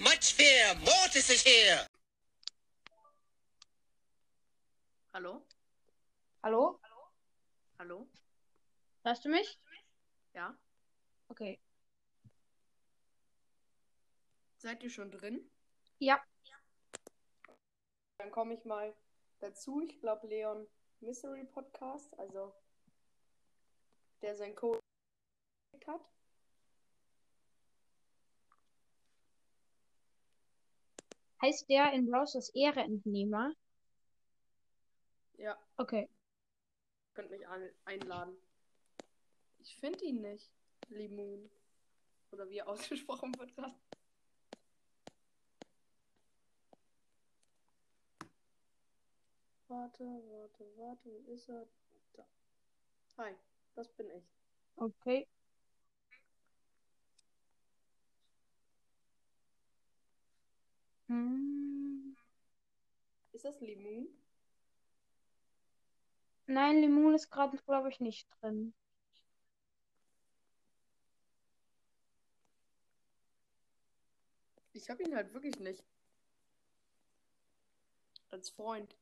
Much fear. Mortis is here. Hallo? Hallo? Hallo? Hörst du mich? Ja? Okay. Seid ihr schon drin? Ja. Dann komme ich mal dazu. Ich glaube, Leon Mystery Podcast, also der sein Code hat. Heißt der in Browsers Ehreentnehmer? Ja, Okay. könnt mich ein einladen. Ich finde ihn nicht. Limon. Oder wie er ausgesprochen wird gerade. Warte, warte, warte, wo ist er? Da. Hi, das bin ich. Okay. Hm. Ist das Limon? Nein, Limon ist gerade, glaube ich, nicht drin. Ich habe ihn halt wirklich nicht. Als Freund.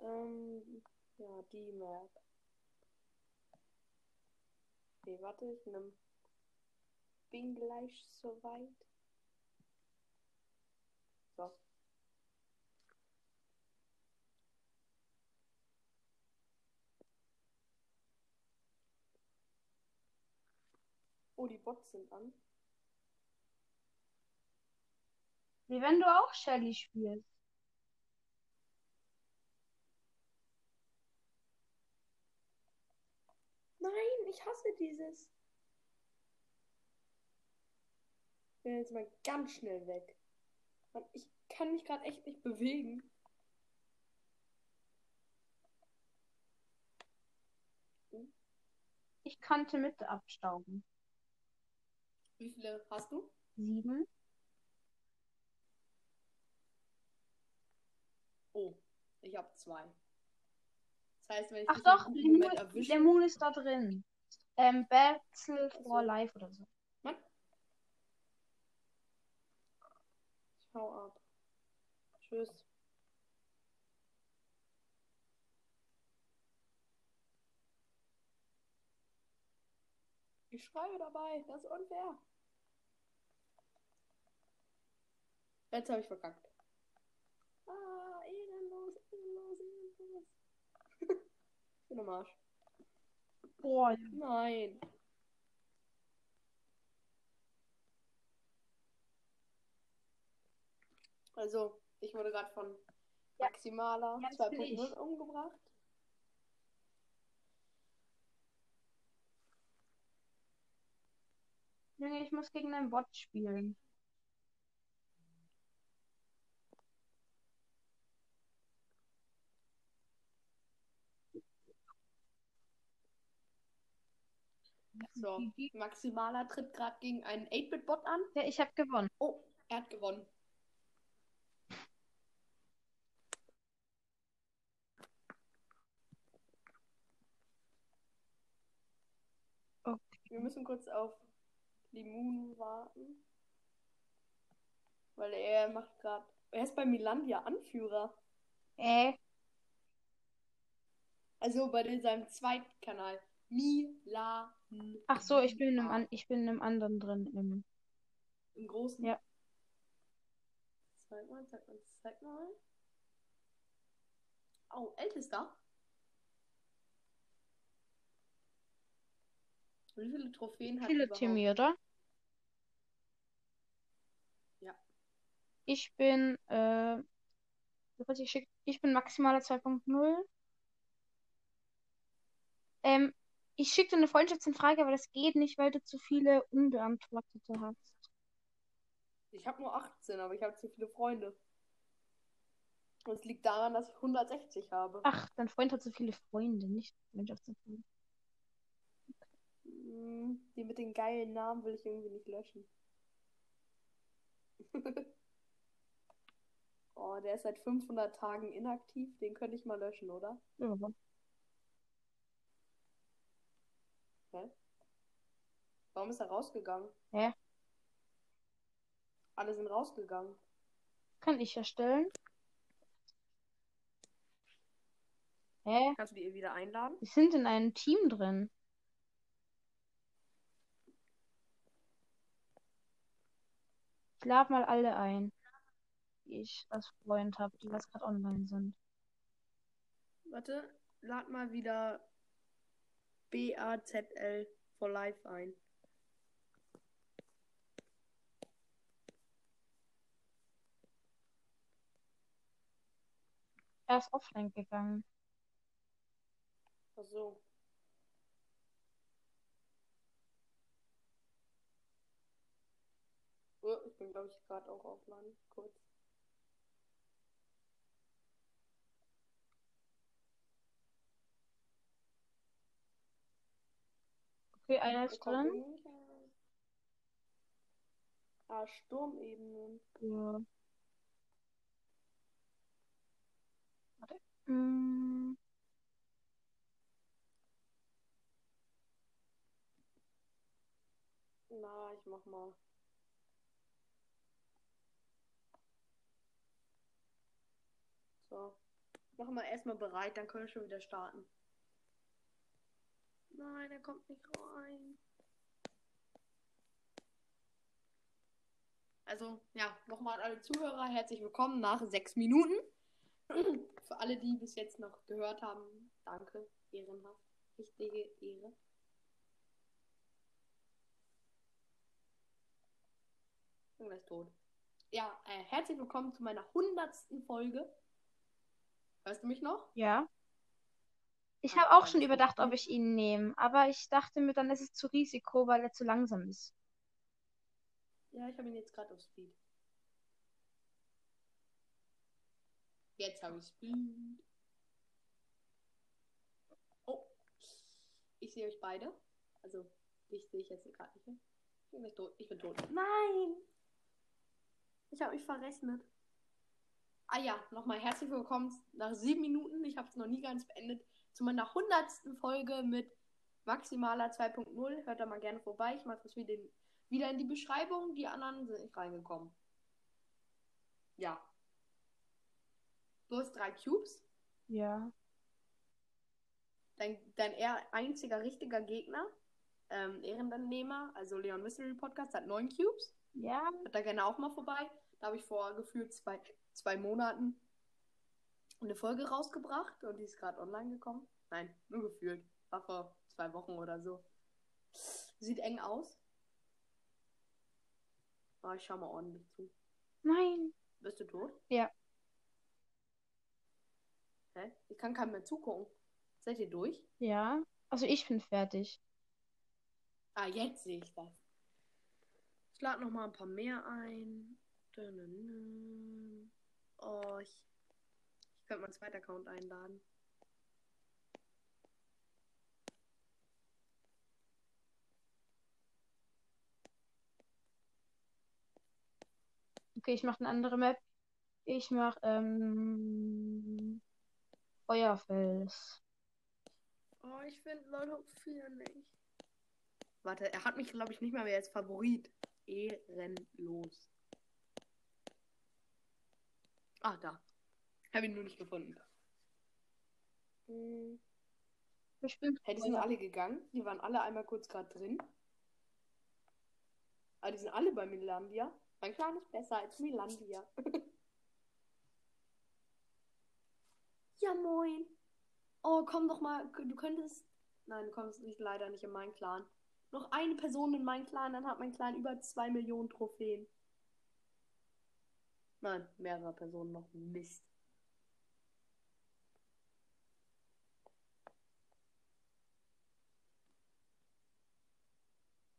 Ähm, ja, die Map. Okay, warte, ich nimm. Bin gleich soweit. So. Oh, die Bots sind an. Wie wenn du auch Shelly spielst. Nein, ich hasse dieses. Ich bin jetzt mal ganz schnell weg. Mann, ich kann mich gerade echt nicht bewegen. Ich kannte mit abstauben. Wie viele hast du? Sieben. Oh, ich habe zwei. Das heißt, wenn ich Ach doch, Moment erwische. Lemon ist da drin. Ähm, Battle for. Life oder so. Mann. Ich hau ab. Tschüss. Ich schreibe dabei. Das ist unfair. Jetzt habe ich verkackt. Ah, ehrenlos, ehrenlos, ehrenlos. ich bin am Arsch. Boah, Nein. Also, ich wurde gerade von Ja. Maximaler Ja, das bin 2.0 ich. umgebracht. Junge, ich muss gegen einen Bot spielen. So, Maximaler tritt gerade gegen einen 8-Bit-Bot an. Ja, ich habe gewonnen. Oh, er hat gewonnen. Wir müssen kurz auf Limon warten. Weil er macht gerade. Er ist bei Milandia Anführer. Äh, Also bei den- seinem zweiten Kanal. Milan. ach so, ich bin in einem, an ich bin in einem anderen drin. Im Im großen. Ja. Zeig mal, zeig mal, zeig mal. Oh, ältester. Wie viele Trophäen hat viele? Timmy, oder? Ja. Ich bin, äh, ich bin maximaler 2.0. Ähm, ich schicke dir eine Freundschaftsanfrage, aber das geht nicht, weil du zu viele unbeantwortete hast. Ich habe nur 18, aber ich habe zu viele Freunde. Und es liegt daran, dass ich 160 habe. Ach, dein Freund hat so viele Freunde, nicht Freundschaftsanfrage. Die mit den geilen Namen will ich irgendwie nicht löschen. oh, der ist seit 500 Tagen inaktiv. Den könnte ich mal löschen, oder? Ja, Hä? Warum ist er rausgegangen? Hä? Alle sind rausgegangen. Kann ich erstellen? Hä? Kannst du die wieder einladen? Wir sind in einem Team drin. Lade mal alle ein, die ich als Freund habe, die was gerade online sind. Warte, lad mal wieder BAZL for Life ein. Er ist offline gegangen. Ach so. Oh, ich bin, glaube ich, gerade auch offline. Kurz. Okay, einer ist drin. Ah, Sturmebenen. Ja. Warte. Mm, Na, ich mach mal. So. Mach mal erstmal bereit, dann können wir schon wieder starten. Nein, er kommt nicht rein. Also, ja, nochmal an alle Zuhörer, herzlich willkommen nach sechs Minuten. Für alle, die bis jetzt noch gehört haben, danke, ehrenhaft, richtige Ehre. bin gleich tot. Ja, äh, herzlich willkommen zu meiner hundertsten Folge. Hörst du mich noch? ja. Ich habe auch schon überdacht, ob ich ihn nehme, aber ich dachte mir, dann ist es zu Risiko, weil er zu langsam ist. Ja, ich habe ihn jetzt gerade auf Speed. Jetzt habe ich Speed. Oh. Ich sehe euch beide. Also, dich sehe ich jetzt gerade nicht mehr. Ich bin gleich tot. Ich bin tot. Nein! Ich habe mich verrechnet. Ah ja, nochmal herzlich willkommen nach sieben Minuten. Ich habe es noch nie ganz beendet. Zu meiner hundertsten Folge mit Maximaler 2.0. Hört da mal gerne vorbei. Ich mache das wieder in, die Beschreibung. Die anderen sind nicht reingekommen. Ja. Du hast drei Cubes. Ja. Dein, dein eher einziger richtiger Gegner, ähm, Ehrendannehmer, also Leon Mystery Podcast, hat neun Cubes. Ja. Hört da gerne auch mal vorbei. Da habe ich vor gefühlt zwei, zwei Monaten eine Folge rausgebracht und die ist gerade online gekommen. Nein, nur gefühlt. War vor zwei Wochen oder so. Sieht eng aus. Aber ich schau mal ordentlich zu. Nein. Bist du tot? Ja. Hä? Ich kann keinem mehr zugucken. Seid ihr durch? Ja. Also ich bin fertig. Ah, jetzt sehe ich das. Ich lade noch mal ein paar mehr ein. Dününün. Oh, ich, ich könnte meinen zweiten Account einladen. Okay, ich mache eine andere Map. Ich mache ähm, Feuerfels. Oh, ich finde Leute 4 nicht. Warte, er hat mich, glaube ich, nicht mal mehr als Favorit. Ehrenlos. Ah, da. Habe ihn nur nicht gefunden. Hm. Bin Hey, die sind alle gegangen. Die waren alle einmal kurz gerade drin. Aber die sind alle bei Milandia. Mein Clan ist besser als Milandia. ja, moin. Oh, komm doch mal. Du könntest. Nein, du kommst nicht leider nicht in meinen Clan. Noch eine Person in meinen Clan, dann hat mein Clan über 2 Millionen Trophäen. Nein, mehrere Personen noch. Mist.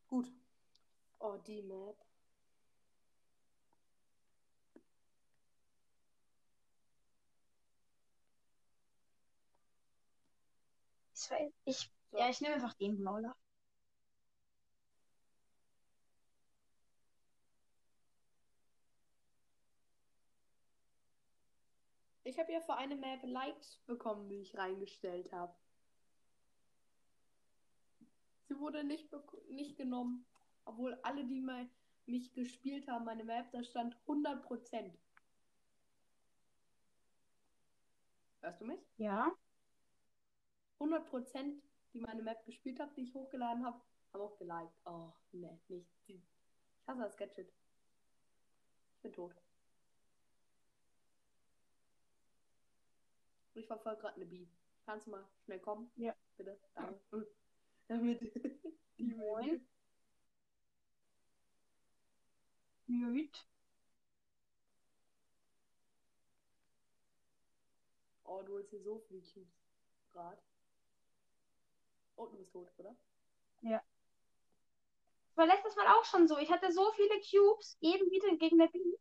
Gut. Oh, die Map. Ich, weiß, ich, So. ja, ich nehme einfach den Brawler. Ich habe ja für eine Map Likes bekommen, die ich reingestellt habe. Sie wurde nicht, nicht genommen. Obwohl alle, die mal mich gespielt haben, meine Map, da stand 100%. Hörst du mich? Ja. 100%, die meine Map gespielt haben, die ich hochgeladen habe, haben auch geliked. Oh, ne, nicht. Ich hasse das Gadget. Ich bin tot. Ich verfolge gerade eine Bee. Kannst du mal schnell kommen? Ja. Bitte. Danke. Damit die Moin. Gut. Oh, du holst hier so viele Cubes. Grad. Oh, du bist tot, oder? Das war letztes Mal auch schon so. Ich hatte so viele Cubes, eben wieder gegen der Bee.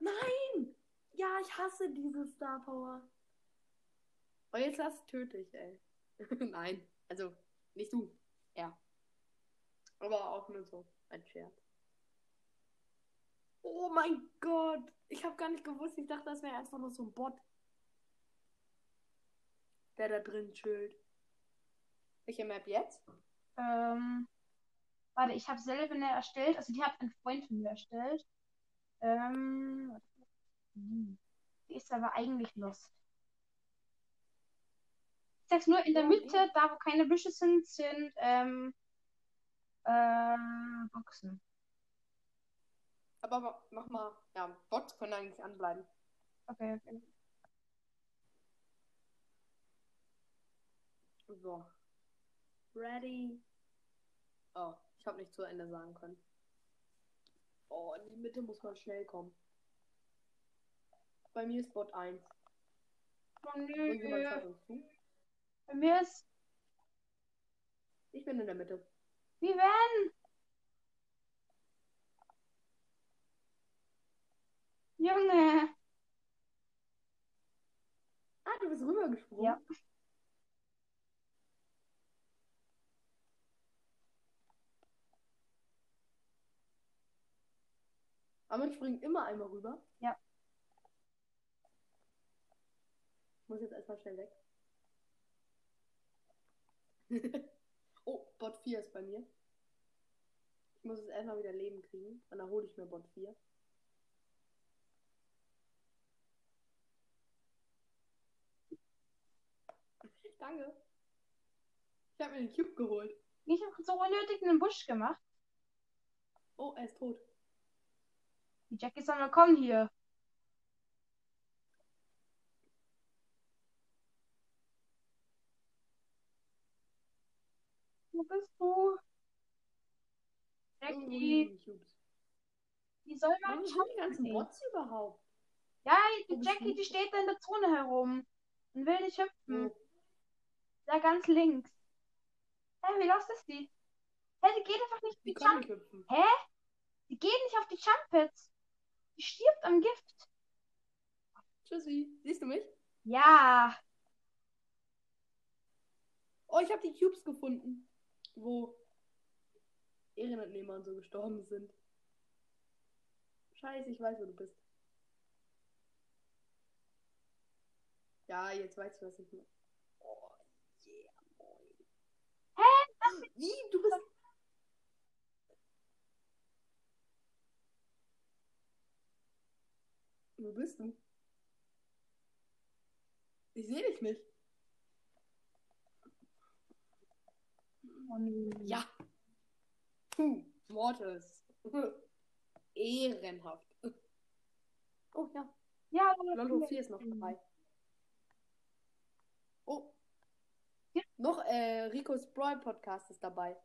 Nein! Ja, ich hasse diese Star Power. Oh, jetzt lass töte ich, ey. Nein, also nicht du. Er. Aber auch nur so ein Scherz. Oh mein Gott! Ich habe gar nicht gewusst. Ich dachte, das wäre einfach nur so ein Bot. Der da drin chillt. Welche Map jetzt? Ähm, warte, ich habe selber eine erstellt. Also die hat ein Freund von mir erstellt. Ähm, hm. die ist aber eigentlich lost. Ich sag's nur, in der Mitte, da wo keine Büsche sind, sind ähm, äh, Boxen. Aber ma- mach mal. Ja, Bots können eigentlich anbleiben. Okay, okay. So. Ready. Oh, ich habe nicht zu Ende sagen können. Oh, in die Mitte muss man schnell kommen. Bei mir ist Bot 1. Oh, nö. schaut uns zu. Bei mir ist, Ich bin in der Mitte. wie wenn? Junge. Ah, du bist rübergesprungen. Ja. Aber man springt immer einmal rüber. Ja. Ich muss jetzt erstmal schnell weg. oh, Bot 4 ist bei mir. Ich muss jetzt erstmal wieder Leben kriegen. Und dann hole ich mir Bot 4. Danke. Ich habe mir den Cube geholt. Ich habe so unnötig einen Busch gemacht. Oh, er ist tot. Die Jackie soll mal kommen hier. Wo bist du? Jackie, die Cubes. die soll mal Warum sind die ganzen. Bots überhaupt? Ja, die Jackie, die steht da in der Zone herum und will nicht hüpfen. Wo? Da ganz links. Hä, wie lost ist die? Hä, die geht einfach nicht auf Die die Jump. Hä? Die geht nicht auf die Jumpets. Die stirbt am Gift. Tschüssi. Siehst du mich? Ja. Oh, ich habe die Cubes gefunden, wo Ehrenentnehmer und so gestorben sind. Scheiße, ich weiß, wo du bist. Ja, jetzt weißt du, was ich meine. Oh, yeah, moin. Hä? Wie? Du bist. Wo bist du? Ich sehe dich nicht. Oh, nee. Ja. Puh, Mortis. Ehrenhaft. Oh ja, Ja, Lolo 4 ist noch dabei. Oh. Noch äh, Ricos Brawl Podcast ist dabei.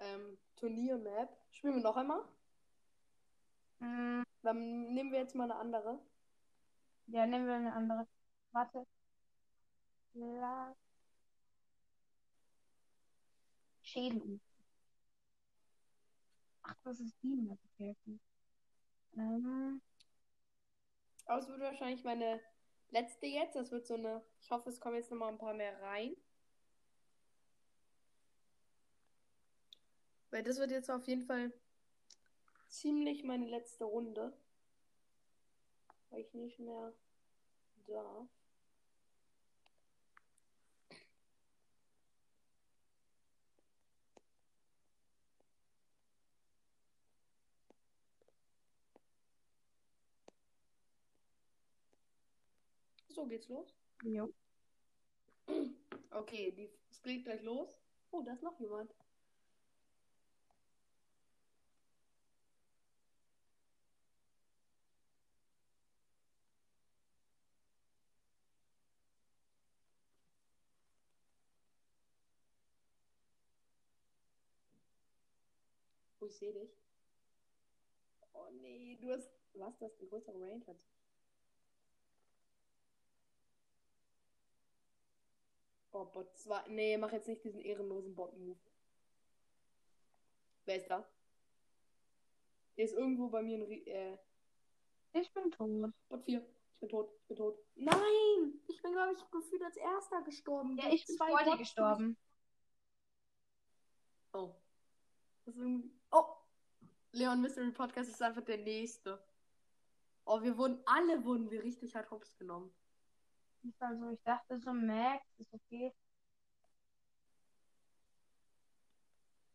Ähm, Turnier-Map. Spielen wir noch einmal? Mm, Dann nehmen wir jetzt mal eine andere. Ja, nehmen wir eine andere. Warte. La Schädel. Ach, das ist die Map. Okay. Ähm, Aber es wird wahrscheinlich meine letzte jetzt. Das wird so eine. Ich hoffe, es kommen jetzt noch mal ein paar mehr rein. Weil das wird jetzt auf jeden Fall ziemlich meine letzte Runde. Weil ich nicht mehr darf. So geht's los. Jo. Okay, die, es geht gleich los. Oh, da ist noch jemand. Oh, ich sehe dich. Oh nee, du hast. Was? Du hast eine größere Range als Oh, Bot 2. Nee, mach jetzt nicht diesen ehrenlosen Bot-Move. Wer ist da? Der ist irgendwo bei mir ein. Äh, Ich bin tot. Bot 4. Ich bin tot. Ich bin tot. Nein! Ich bin, glaube ich, gefühlt als erster gestorben. Ja, ich bin vor dir gestorben. Oh. Das ist irgendwie... Leon Mystery Podcast ist einfach der nächste. Oh, wir wurden, alle wurden wir richtig hart hops genommen. Also ich dachte so, Max ist okay.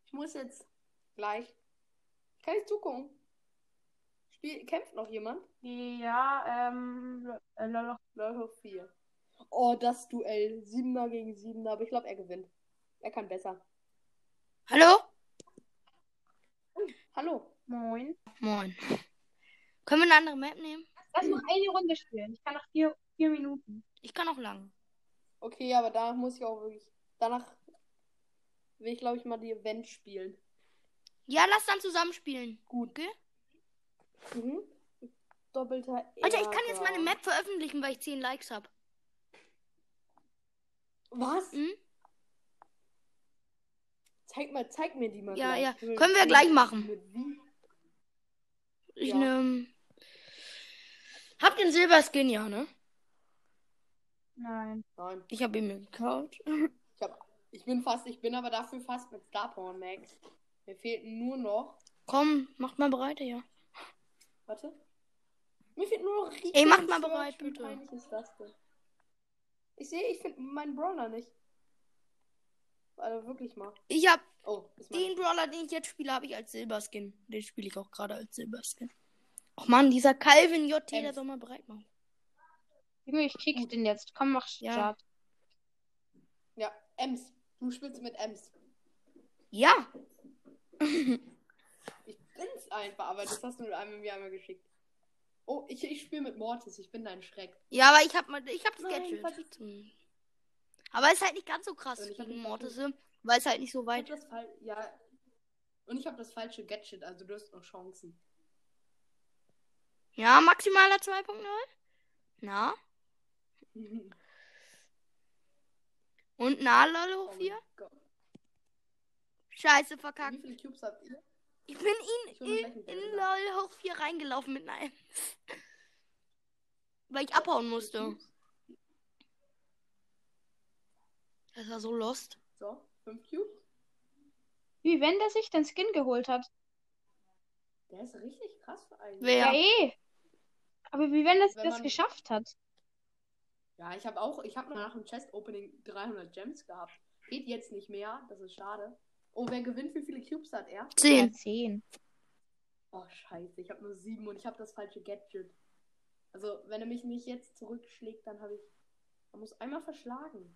Ich muss jetzt gleich. Kann ich zugucken? Spiel, kämpft noch jemand? Ja, ähm, äh, lol. Leute 4. Oh, das Duell. 7er gegen 7er, aber ich glaube, er gewinnt. Er kann besser. Hallo? Hallo. Moin. Moin. Können wir eine andere Map nehmen? Lass noch eine Runde spielen. Ich kann noch vier, vier Minuten. Ich kann auch lang. Okay, aber danach muss ich auch wirklich. Danach will ich, glaube ich, mal die Event spielen. Ja, lass dann zusammen spielen. Gut. Okay? Mhm. Doppelter Alter, ich kann jetzt Ärger. meine Map veröffentlichen, weil ich 10 Likes habe. Was? Hm? Zeig mal, zeig mir die mal. Ja, gleich. ja. Können wir gleich machen. Ich Ja. ne. Hab den Silberskin, ja, ne? Nein. Nein. Ich habe ihn mir gekauft. Ich, hab, ich bin fast, ich bin aber dafür fast mit Star Power Max. Mir fehlt nur noch. Komm, macht mal bereit, ja. Warte. Mir fehlt nur noch Rico Ey, macht mal bereit, bitte. Ich sehe, ich finde meinen Brawler nicht. Also wirklich mal. Ich hab Oh, den Brawler, den ich jetzt spiele, habe ich als Silberskin. Den spiele ich auch gerade als Silberskin. Och man, dieser Calvin JT, der Ems. soll mal bereit machen. Junge, ich kick den jetzt. Komm, mach Ja. Start. Ja, Ems. Du spielst mit Ems. Ja. Ich bin's einfach, aber das hast du einem mir einmal geschickt. Oh, ich, ich spiele mit Mortis. Ich bin dein Schreck. Ja, aber ich hab mal, ich hab das Nein, Gadget. Aber es ist halt nicht ganz so krass hab gegen Mortise, weil es halt nicht so weit Fall. Ja. Und ich habe das falsche Gadget, also du hast noch Chancen. Ja, maximaler 2.0. Na? Und na, lol, Oh hoch mein 4? Gott. Scheiße, Wie verkackt. viele Cubes habt ihr? Ich bin Ich in, in Bänder. lol hoch 4 reingelaufen mit einer Ems. Weil ich abhauen musste. Das war so lost. So, fünf Cubes. Wie wenn der sich den Skin geholt hat. Der ist richtig krass für einen. Wer? Ja, eh. Aber wie wenn das Wenn das man- geschafft hat. Ja, ich habe auch, ich habe nach dem Chest-Opening 300 Gems gehabt. Geht jetzt nicht mehr, das ist schade. Oh, wer gewinnt, wie viele Cubes hat er? Ja, 10. zehn. Oh, scheiße, ich habe nur sieben und ich habe das falsche Gadget. Also, wenn er mich nicht jetzt zurückschlägt, dann habe ich. Er muss einmal verschlagen.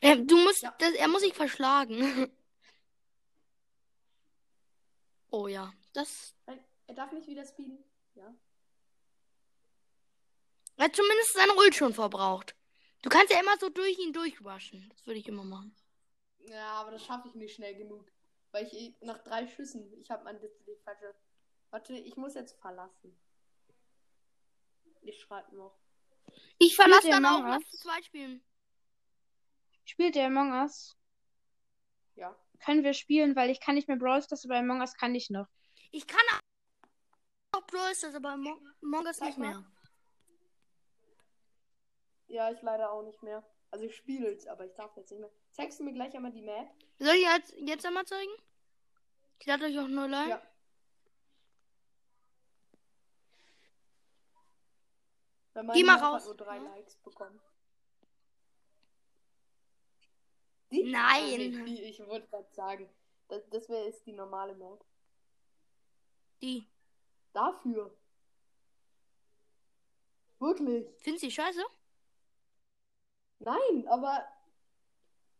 Er, du musst, Ja. das, er muss sich verschlagen. oh ja, das. Er darf nicht wieder speeden. Ja. Er hat zumindest seine Ult schon verbraucht. Du kannst ja immer so durch ihn durchwaschen. Das würde ich immer machen. Ja, aber das schaffe ich nicht schnell genug. Weil ich eh- nach drei Schüssen, ich habe mein Display falsche. Warte, ich muss jetzt verlassen. Ich schreibe noch. Ich verlasse dann auch, zu zweit spielen. Spielt der Among Us? Ja. Können wir spielen, weil ich kann nicht mehr Brawl Stars, aber Among Us kann ich noch. Ich kann auch Brawl Stars, aber Mo- Among Us nicht mehr. Ja, ich leider auch nicht mehr. Also ich spiele es, aber ich darf jetzt nicht mehr. Zeigst du mir gleich einmal die Map? Soll ich jetzt, jetzt einmal zeigen? Ich lade euch auch neu ein. Ja. Geh mal raus. Hat nur drei Ja. Likes bekommen. Die? Nein. Die, ich wollte gerade sagen. Das, das wäre jetzt die normale Map. Die. Dafür. Wirklich. Findest du die scheiße? Nein, aber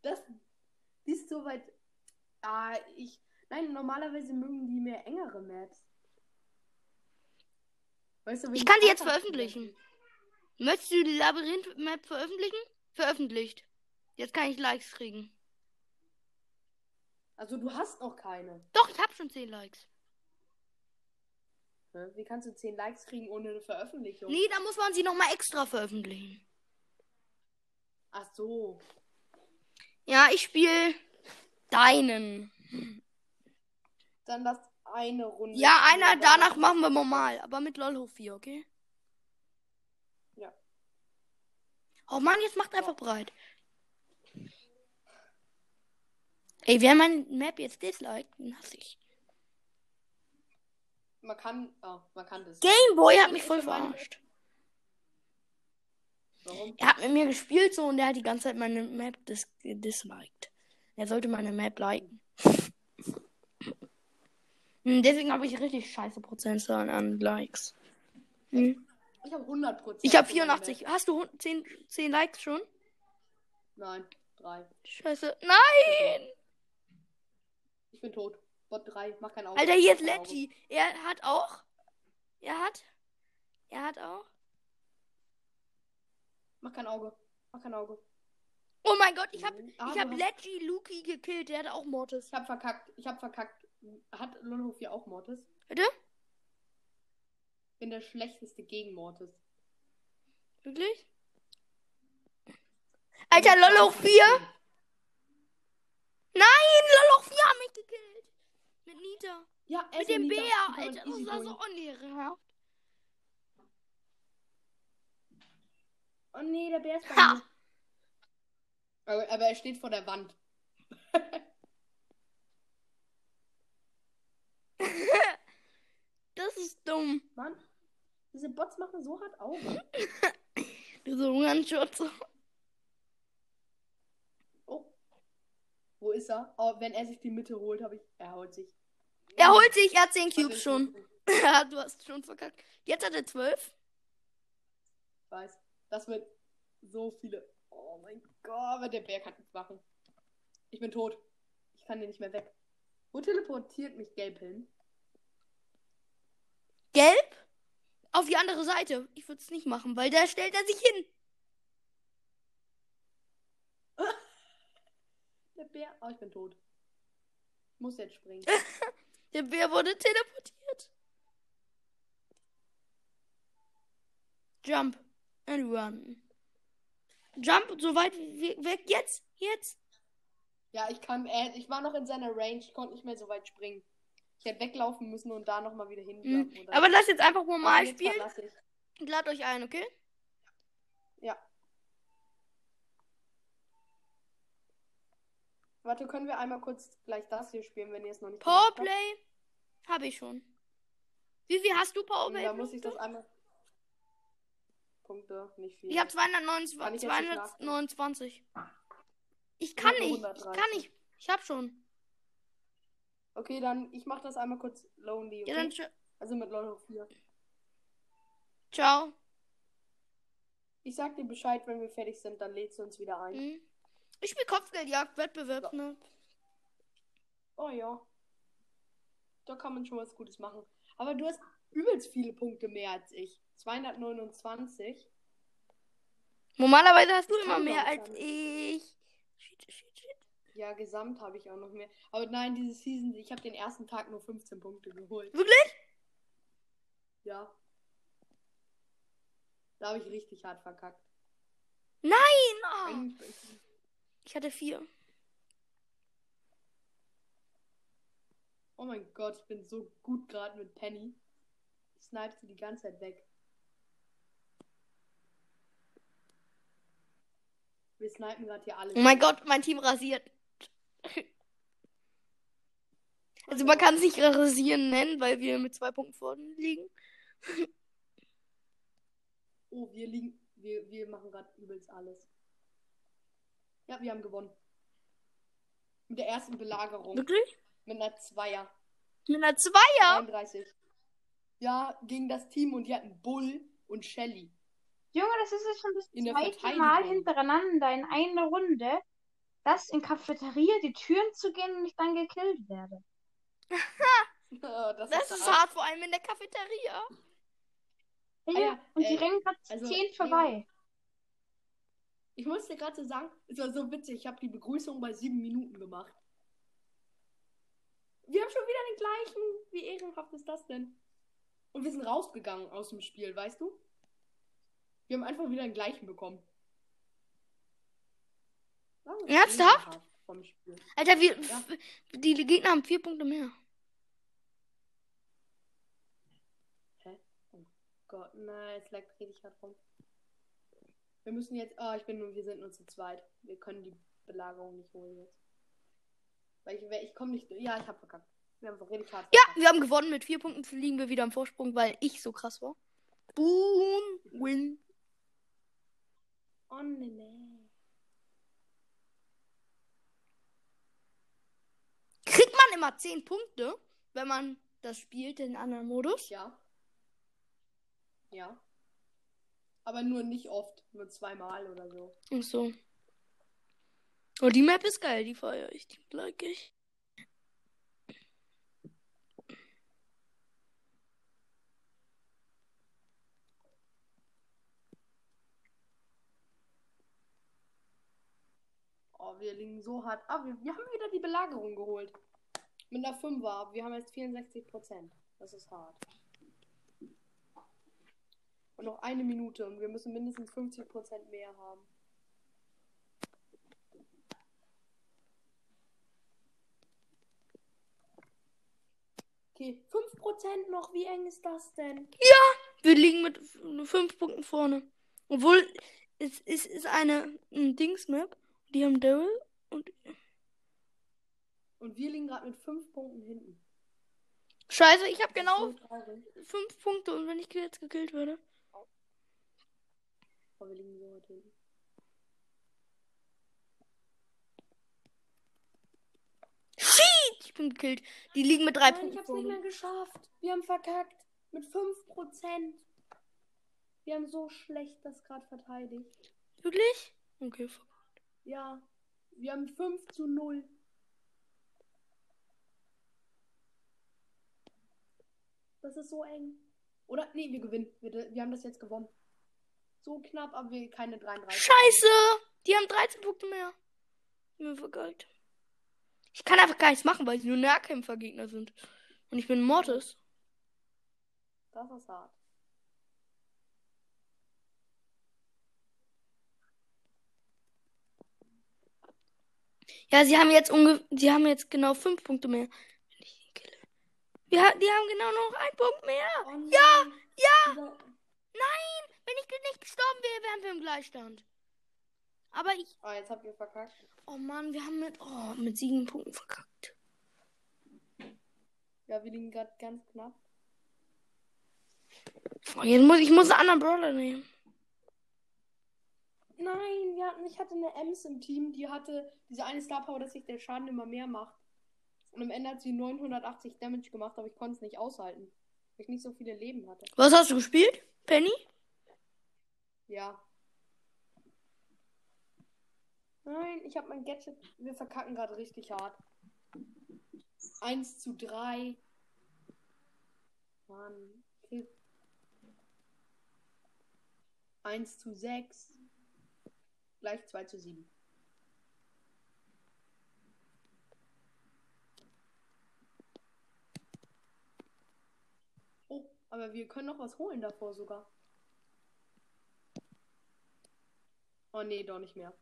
das die ist so weit. Ah, ich. Nein, normalerweise mögen die mehr engere Maps. Weißt du, Ich kann die jetzt veröffentlichen. Möchtest du die Labyrinth-Map veröffentlichen? Veröffentlicht. Jetzt kann ich Likes kriegen. Also du hast noch keine. Doch, ich habe schon 10 Likes. Hä? Wie kannst du 10 Likes kriegen ohne eine Veröffentlichung? Nee, da muss man sie nochmal extra veröffentlichen. Ach so. Ja, ich spiele deinen. Dann das eine Runde. Ja, einer, danach machen wir normal. Aber mit LOL hoch 4, okay? Ja. Oh Mann, jetzt macht einfach breit. Ey, wer meine Map jetzt disliked, den hasse ich. Man kann. Oh, man kann das. Gameboy hat mich Ich voll verarscht. Warum? Er hat mit mir gespielt so und er hat die ganze Zeit meine Map dis disliked. Er sollte meine Map liken. Hm, Deswegen habe ich richtig scheiße Prozentzahlen an Likes. Hm. Ich habe 100 Prozent. Ich habe 84. Hast du 10, 10 Likes schon? Nein, 3. Scheiße. Nein! Ich bin tot. Bot 3, mach kein Auge. Alter, hier ist. Leggy. Er hat auch. Er hat. Er hat auch. Mach kein Auge. Mach kein Auge. Oh mein Gott, ich hab, Ah, ich du hab hast- Leggy Luki gekillt. Der hatte auch Mortis. Ich hab verkackt. Ich hab verkackt. Hat Lolhof hier auch Mortis? Bitte? Bin der schlechteste gegen Mortis. Wirklich? Alter, LOL hoch 4? Nein, LOL 4 hat mich gekillt. Mit Nita. Ja, Mit dem Nita. Bär, Die Alter. Das war so unehrenhaft. Oh nee, der Bär ist bei Ha! mir. Aber, aber er steht vor der Wand. Das ist dumm. Mann, diese Bots machen so hart Auge. Du so One-Shot. Oh. Wo ist er? Oh, wenn er sich die Mitte holt, habe ich. Er holt sich. Er holt sich, er hat 10 Warte, Cubes schon. Ja, du hast schon verkackt. Jetzt hat er 12. Ich weiß. Das wird so viele. Oh mein Gott, aber der Bär kann nichts machen. Ich bin tot. Ich kann hier nicht mehr weg. Wo teleportiert mich Gelb hin? Gelb? Auf die andere Seite. Ich würde es nicht machen, weil da stellt er sich hin. Der Bär. Oh, ich bin tot. Ich muss jetzt springen. Der Bär wurde teleportiert. Jump and run. Jump so weit we- weg. Jetzt. Jetzt. Ja, ich kann. Äh, ich war noch in seiner Range. Ich konnte nicht mehr so weit springen. Ich hätte weglaufen müssen und da nochmal wieder Hm. hinjumpen. oder- Aber lass jetzt einfach normal spielen. ich. Und lad euch ein, okay? Ja. Warte, können wir einmal kurz gleich das hier spielen, wenn ihr es noch nicht gemacht habt? Powerplay habe ich schon. Wie viel hast du Powerplay? Da muss ich das einmal. Punkte, nicht viel. Ich habe Kann 229. ich jetzt nicht nachgucken. 229. Ich kann nicht. Ich 130. kann nicht. Ich hab schon. Okay, dann ich mach das einmal kurz lonely. Okay? Ja, dann also mit LOL hoch 4. ciao. Ich sag dir Bescheid, wenn wir fertig sind, dann lädst du uns wieder ein. Mhm. Ich spiele Kopfgeldjagd, Wettbewerb, ne? Oh ja. Da kann man schon was Gutes machen. Aber du hast übelst viele Punkte mehr als ich. 229. Normalerweise hast du immer mehr als ich. Shit, shit, shit. Ja, gesamt habe ich auch noch mehr. Aber nein, diese Season, ich habe den ersten Tag nur 15 Punkte geholt. Wirklich? Ja. Da habe ich richtig hart verkackt. Nein! Eigentlich- ich hatte vier. Oh mein Gott, ich bin so gut gerade mit Penny. Ich snipe sie die ganze Zeit weg. Wir snipen gerade hier alle. Oh mein Gott, mein Team rasiert. Also man kann es nicht rasieren nennen, weil wir mit zwei Punkten vorne liegen. Oh, wir liegen. Wir, wir machen gerade übelst alles. Ja, wir haben gewonnen. Mit der ersten Belagerung. Wirklich? Mit einer Zweier. Mit einer Zweier? 33. Ja, gegen das Team und die hatten Bull und Shelly. Junge, das ist jetzt schon das In der zweite. Mal hintereinander in einer Runde, dass in Cafeteria die Türen zugehen und ich dann gekillt werde. das, Das ist hart, vor allem in der Cafeteria. Ja, ja, und die äh, rennen gerade zu also, zehn vorbei. Ich muss dir gerade so sagen, es war so witzig. Ich habe die Begrüßung bei sieben Minuten gemacht. Wir haben schon wieder den gleichen. Wie ehrenhaft ist das denn? Und wir sind rausgegangen aus dem Spiel, weißt du? Wir haben einfach wieder den gleichen bekommen. Ernsthaft? Alter, wir, Ja. die Gegner haben vier Punkte mehr. Gott, nein, es lag richtig hart rum. Wir müssen jetzt. Ah, ich bin nur, wir sind nur zu zweit. Wir können die Belagerung nicht holen jetzt. Weil ich, ich komme nicht. Ja, ich hab verkackt. Wir haben richtig hart Ja, verkackt. wir haben gewonnen. Mit vier Punkten liegen wir wieder am Vorsprung, weil ich so krass war. Boom, win. Oh, nee, nee. Kriegt man immer zehn Punkte, wenn man das spielt, den anderen Modus? Ja. Ja. Aber nur nicht oft. Nur zweimal oder so. Ach so. Oh, die Map ist geil, die feiere ich, die like ich. Oh, wir liegen so hart. Ah, wir, wir haben wieder die Belagerung geholt. Mit einer 5er. Wir haben jetzt 64%. Das ist hart. Und noch eine Minute. Und wir müssen mindestens 50% mehr haben. Okay, 5% noch. Wie eng ist das denn? Wir liegen mit f- nur fünf Punkten vorne. Obwohl, es, es ist eine ein Dings-Map. Die haben Daryl und. Und wir liegen gerade mit 5 Punkten hinten. Scheiße, ich habe genau So traurig. fünf Punkte und wenn ich jetzt gekillt werde. Oh, wir liegen so weit hinten. Shit! Ich bin gekillt. Die liegen mit drei Nein, ich Punkten hab's nicht mehr geschafft. Wir haben verkackt. Mit 5%. Wir haben so schlecht das gerade verteidigt. Wirklich? Okay, fuck. Ja. Wir haben 5 zu 0. Das ist so eng. Oder? Nee, wir gewinnen. Wir, wir haben das jetzt gewonnen. So knapp, aber wir keine 33. Scheiße! Die haben 13 Punkte mehr. Mir vergeigt. Ich kann einfach gar nichts machen, weil sie nur Nahkämpfer-Gegner sind. Und ich bin Mortis. Das ist hart. Ja, sie haben jetzt unge sie haben jetzt genau fünf Punkte mehr. Wenn ich ihn kille. Ja, die haben genau noch einen Punkt mehr. Oh. Ja, ja. Nein, wenn ich nicht gestorben wäre, wären wir im Gleichstand. Aber ich. Ah, jetzt habt ihr verkackt. Oh Mann, wir haben mit, oh, mit sieben Punkten verkackt. Ja, wir liegen gerade ganz knapp. Oh, jetzt muss ich muss einen anderen Brawler nehmen. Nein, wir hatten, ich hatte eine Ems im Team, die hatte diese eine Star Power, dass sich der Schaden immer mehr macht. Und am Ende hat sie 980 Damage gemacht, aber ich konnte es nicht aushalten. Weil ich nicht so viele Leben hatte. Was hast du gespielt? Penny? Ja. Nein, ich habe mein Gadget. Wir verkacken gerade richtig hart. 1 zu 3. Mann. Okay. 1 zu 6. Gleich 2 zu 7. Oh, aber wir können noch was holen davor sogar. Oh nee, doch nicht mehr.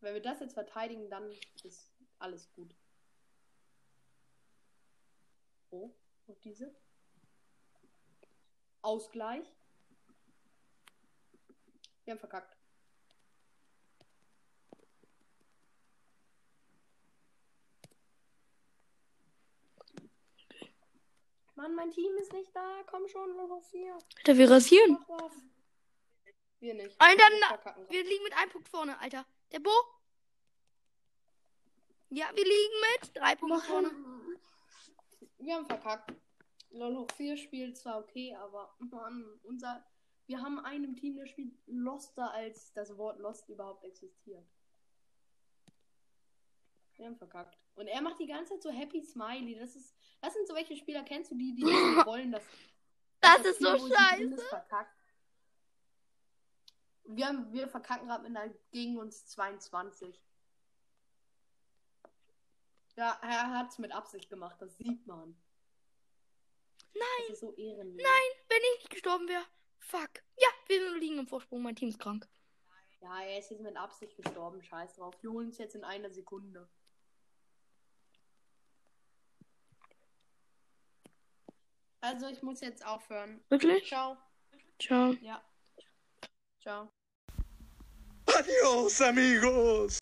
Wenn wir das jetzt verteidigen, dann ist alles gut. Oh, und diese? Ausgleich. Wir haben verkackt. Mann, mein Team ist nicht da. Komm schon, nur noch vier. Alter, wir rasieren. Mach was. Wir nicht. Alter, Wir liegen mit einem Punkt vorne, Alter. Der Bo? Ja, wir liegen mit drei Punkten vorne. Wir haben verkackt. Lolo 4 spielt zwar okay, aber Mann, unser. Wir haben einen im Team, der spielt Loster, als das Wort Lost überhaupt existiert. Wir haben verkackt. Und er macht die ganze Zeit so Happy Smiley. Das ist. Das sind so welche Spieler, kennst du die, die wollen, dass. Das dass ist so scheiße. verkackt. Wir, haben, wir verkacken gerade mit einer gegen uns 22. Ja, er hat es mit Absicht gemacht, das sieht man. Nein, Das ist so ehrenlos. nein, wenn ich nicht gestorben wäre. Fuck. Ja, wir liegen im Vorsprung. Mein Team ist krank. Ja, er ist jetzt mit Absicht gestorben. Scheiß drauf. Wir holen es jetzt in einer Sekunde. Also, ich muss jetzt aufhören. Wirklich? Ciao. Ciao. Ja. Chao. Adiós amigos.